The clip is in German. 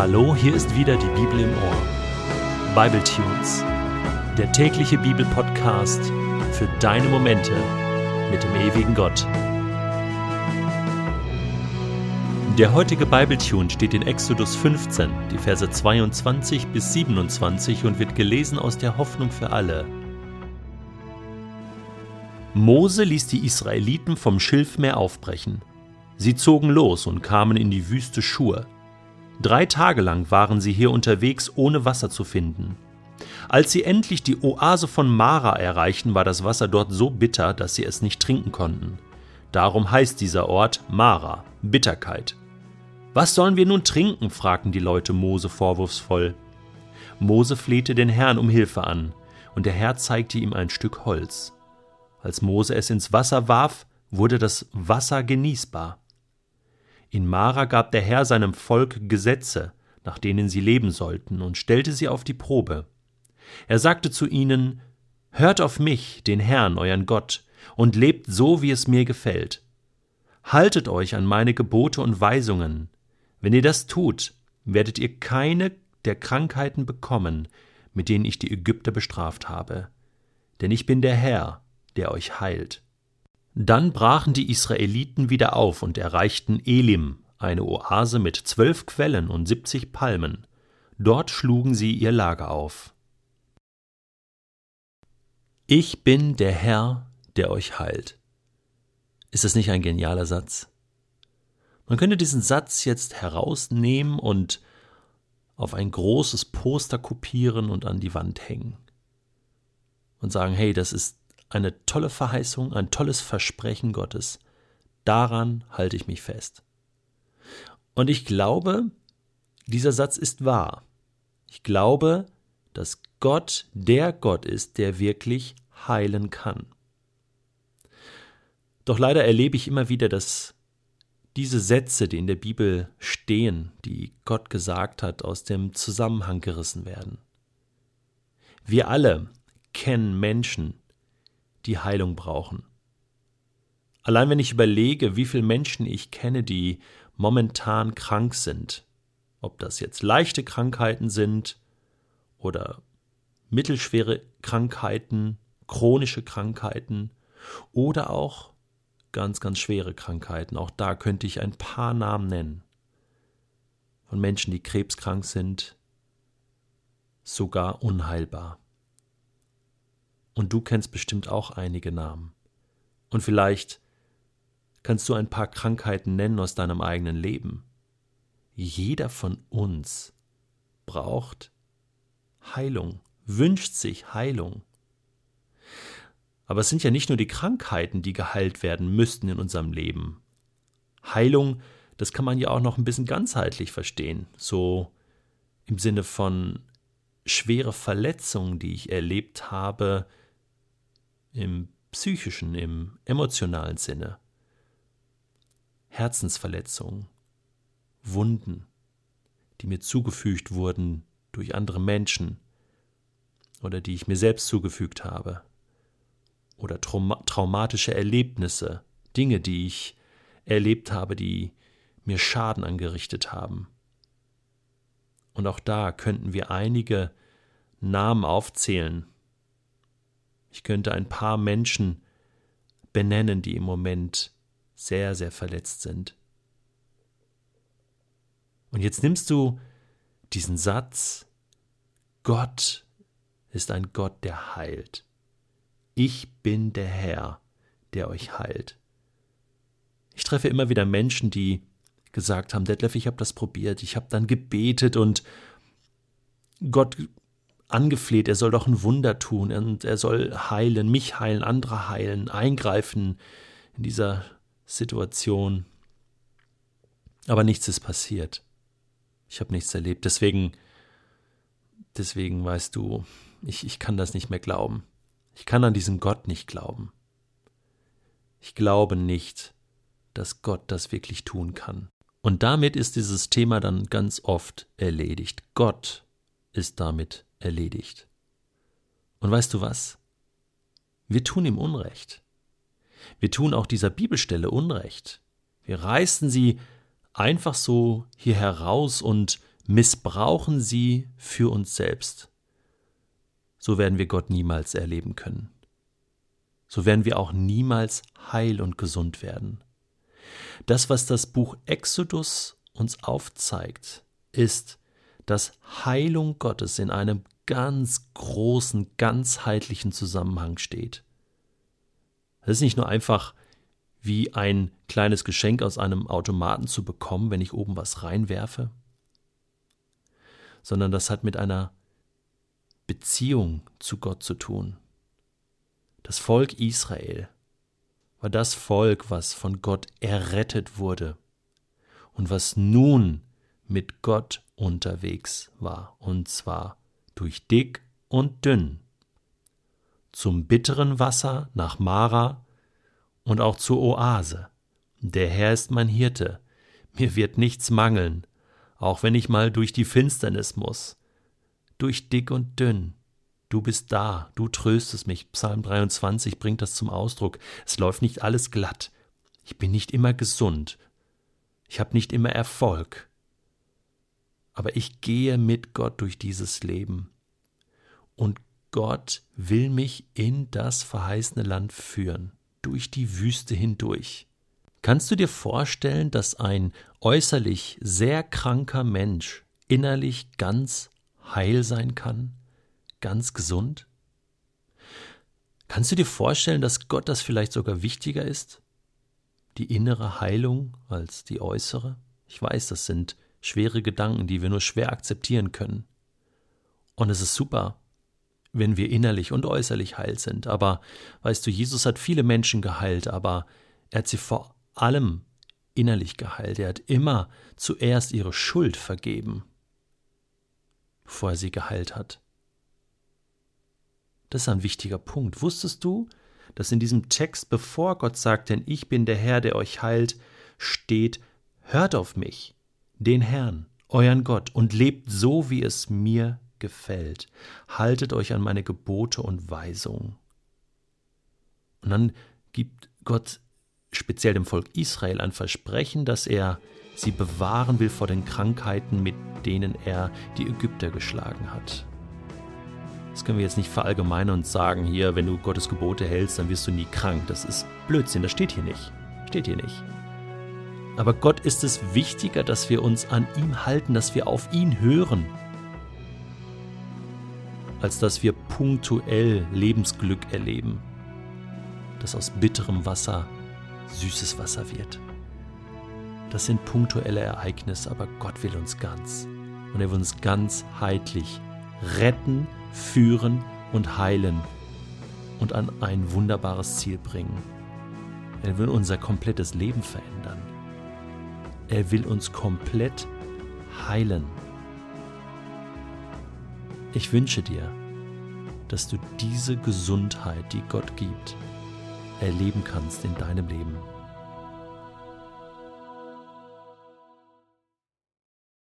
Hallo, hier ist wieder die Bibel im Ohr. Bible Tunes, der tägliche Bibelpodcast für deine Momente mit dem ewigen Gott. Der heutige Bible Tune steht in Exodus 15, die Verse 22 bis 27 und wird gelesen aus der Hoffnung für alle. Mose ließ die Israeliten vom Schilfmeer aufbrechen. Sie zogen los und kamen in die Wüste Schur. Drei Tage lang waren sie hier unterwegs, ohne Wasser zu finden. Als sie endlich die Oase von Mara erreichten, war das Wasser dort so bitter, dass sie es nicht trinken konnten. Darum heißt dieser Ort Mara, Bitterkeit. Was sollen wir nun trinken? fragten die Leute Mose vorwurfsvoll. Mose flehte den Herrn um Hilfe an, und der Herr zeigte ihm ein Stück Holz. Als Mose es ins Wasser warf, wurde das Wasser genießbar. In Mara gab der Herr seinem Volk Gesetze, nach denen sie leben sollten, und stellte sie auf die Probe. Er sagte zu ihnen Hört auf mich, den Herrn, euren Gott, und lebt so, wie es mir gefällt. Haltet euch an meine Gebote und Weisungen. Wenn ihr das tut, werdet ihr keine der Krankheiten bekommen, mit denen ich die Ägypter bestraft habe. Denn ich bin der Herr, der euch heilt. Dann brachen die Israeliten wieder auf und erreichten Elim, eine Oase mit zwölf Quellen und siebzig Palmen. Dort schlugen sie ihr Lager auf. Ich bin der Herr, der euch heilt. Ist das nicht ein genialer Satz? Man könnte diesen Satz jetzt herausnehmen und auf ein großes Poster kopieren und an die Wand hängen. Und sagen, hey, das ist eine tolle Verheißung, ein tolles Versprechen Gottes. Daran halte ich mich fest. Und ich glaube, dieser Satz ist wahr. Ich glaube, dass Gott der Gott ist, der wirklich heilen kann. Doch leider erlebe ich immer wieder, dass diese Sätze, die in der Bibel stehen, die Gott gesagt hat, aus dem Zusammenhang gerissen werden. Wir alle kennen Menschen, die Heilung brauchen. Allein wenn ich überlege, wie viele Menschen ich kenne, die momentan krank sind, ob das jetzt leichte Krankheiten sind oder mittelschwere Krankheiten, chronische Krankheiten oder auch ganz, ganz schwere Krankheiten. Auch da könnte ich ein paar Namen nennen. Von Menschen, die krebskrank sind, sogar unheilbar. Und du kennst bestimmt auch einige Namen. Und vielleicht kannst du ein paar Krankheiten nennen aus deinem eigenen Leben. Jeder von uns braucht Heilung, wünscht sich Heilung. Aber es sind ja nicht nur die Krankheiten, die geheilt werden müssten in unserem Leben. Heilung, das kann man ja auch noch ein bisschen ganzheitlich verstehen, so im Sinne von schwere Verletzungen, die ich erlebt habe, im psychischen, im emotionalen Sinne. Herzensverletzungen, Wunden, die mir zugefügt wurden durch andere Menschen oder die ich mir selbst zugefügt habe, oder trauma traumatische Erlebnisse, Dinge, die ich erlebt habe, die mir Schaden angerichtet haben. Und auch da könnten wir einige Namen aufzählen, ich könnte ein paar Menschen benennen, die im Moment sehr, sehr verletzt sind. Und jetzt nimmst du diesen Satz, Gott ist ein Gott, der heilt. Ich bin der Herr, der euch heilt. Ich treffe immer wieder Menschen, die gesagt haben, Detlef, ich habe das probiert, ich habe dann gebetet und Gott angefleht, er soll doch ein Wunder tun und er soll heilen, mich heilen, andere heilen, eingreifen in dieser Situation. Aber nichts ist passiert. Ich habe nichts erlebt. Deswegen, deswegen weißt du, ich, ich kann das nicht mehr glauben. Ich kann an diesen Gott nicht glauben. Ich glaube nicht, dass Gott das wirklich tun kann. Und damit ist dieses Thema dann ganz oft erledigt. Gott ist damit erledigt. Und weißt du was? Wir tun ihm Unrecht. Wir tun auch dieser Bibelstelle Unrecht. Wir reißen sie einfach so hier heraus und missbrauchen sie für uns selbst, so werden wir Gott niemals erleben können. So werden wir auch niemals heil und gesund werden. Das, was das Buch Exodus uns aufzeigt, ist, dass Heilung Gottes in einem ganz großen, ganzheitlichen Zusammenhang steht. Es ist nicht nur einfach wie ein kleines Geschenk aus einem Automaten zu bekommen, wenn ich oben was reinwerfe, sondern das hat mit einer Beziehung zu Gott zu tun. Das Volk Israel war das Volk, was von Gott errettet wurde und was nun mit Gott unterwegs war, und zwar durch dick und dünn, zum bitteren Wasser nach Mara und auch zur Oase. Der Herr ist mein Hirte, mir wird nichts mangeln, auch wenn ich mal durch die Finsternis muss, durch dick und dünn. Du bist da, du tröstest mich. Psalm 23 bringt das zum Ausdruck. Es läuft nicht alles glatt. Ich bin nicht immer gesund. Ich habe nicht immer Erfolg. Aber ich gehe mit Gott durch dieses Leben. Und Gott will mich in das verheißene Land führen, durch die Wüste hindurch. Kannst du dir vorstellen, dass ein äußerlich sehr kranker Mensch innerlich ganz heil sein kann, ganz gesund? Kannst du dir vorstellen, dass Gott das vielleicht sogar wichtiger ist? Die innere Heilung als die äußere? Ich weiß, das sind schwere Gedanken, die wir nur schwer akzeptieren können. Und es ist super, wenn wir innerlich und äußerlich heil sind. Aber weißt du, Jesus hat viele Menschen geheilt, aber er hat sie vor allem innerlich geheilt. Er hat immer zuerst ihre Schuld vergeben, bevor er sie geheilt hat. Das ist ein wichtiger Punkt. Wusstest du, dass in diesem Text, bevor Gott sagt, denn ich bin der Herr, der euch heilt, steht, hört auf mich, den Herrn, euren Gott, und lebt so, wie es mir gefällt. Haltet euch an meine Gebote und Weisungen. Und dann gibt Gott speziell dem Volk Israel ein Versprechen, dass er sie bewahren will vor den Krankheiten, mit denen er die Ägypter geschlagen hat. Das können wir jetzt nicht verallgemeinern und sagen, hier, wenn du Gottes Gebote hältst, dann wirst du nie krank. Das ist Blödsinn, das steht hier nicht. Steht hier nicht. Aber Gott ist es wichtiger, dass wir uns an ihm halten, dass wir auf ihn hören, als dass wir punktuell Lebensglück erleben, das aus bitterem Wasser süßes Wasser wird. Das sind punktuelle Ereignisse, aber Gott will uns ganz. Und er will uns ganzheitlich retten, führen und heilen und an ein wunderbares Ziel bringen. Er will unser komplettes Leben verändern. Er will uns komplett heilen. Ich wünsche dir, dass du diese Gesundheit, die Gott gibt, erleben kannst in deinem Leben.